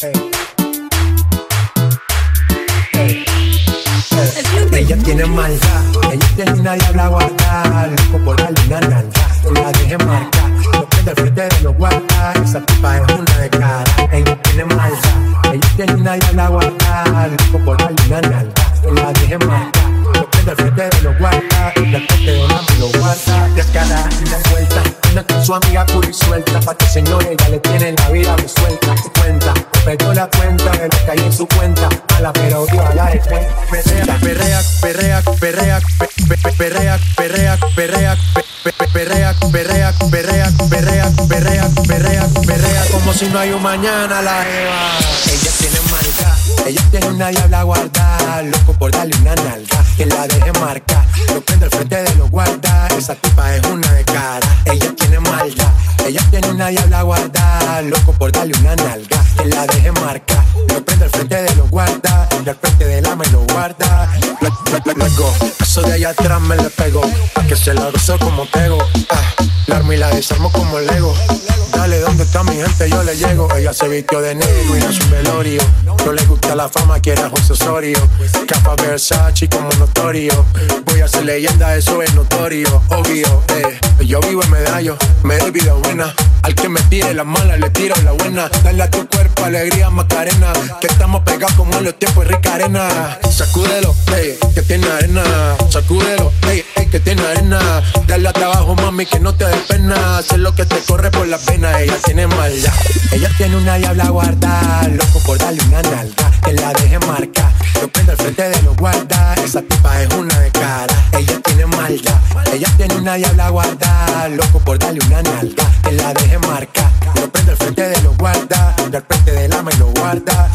Ella tiene maldad, ella tiene una diabla guardada, loco por la luna naranja, la dejes marcar, lo que frente de los guarda, esa tipa es una de cara. Ella tiene maldad, ella tiene una diabla guardada, loco por la luna naranja, no la dejes marcar, lo que del frente de los guarda, la que te dola me lo guarda, descarada, una vuelta, anda con su amiga pura y suelta, pa' que señores ya le tienen la su cuenta. Mala pero viva la Perrea, perrea, perrea, perrea, pe- pe- pe- perrea, perrea, perrea, pe- pe- pe- perrea, perrea, perrea, perrea, perrea, perrea, perrea, como si no hay un mañana la Eva. Ella tiene maldad, ella tiene una diabla guardada, loco por darle una nalga, que la deje marcar, lo prende al frente de los guarda, esa tipa es una de cara, ella tiene maldad, ella tiene una diabla guardada, loco por darle una nalga, que la deje marcar, lo prende al frente de los guarda, y al frente del ama y lo guarda, le, le, le, go. eso de allá atrás me le pego, pa' que se la gozo como tego, ah, la armo y la desarmo como Lego, dale, ¿dónde está mi gente? Yo le llego, ella se vistió de negro y es un velorio, no le gusta la fama, quiere a José Osorio, capa Versace como notorio, voy a ser leyenda, eso es notorio, obvio, eh, yo vivo en medallo, me vida buena, al que me tire la mala le tiro la buena, dale a tu cuerpo alegría Macarena, que estamos pegados como los tiempos de rica arena, sacúdelo, ey, que tiene arena, sacúdelo, ey, ey, que tiene arena, dale a trabajo mami que no te dé pena, hacer lo que te corre por la pena, ella tiene maldad, ella tiene una diabla guardada, loco por darle una nalga, que la deje marcar, lo prende al frente de los guarda, esa tipa es una de cara, ella tiene maldad, ella tiene una diabla guardada, loco por darle una nalga, que la guarda,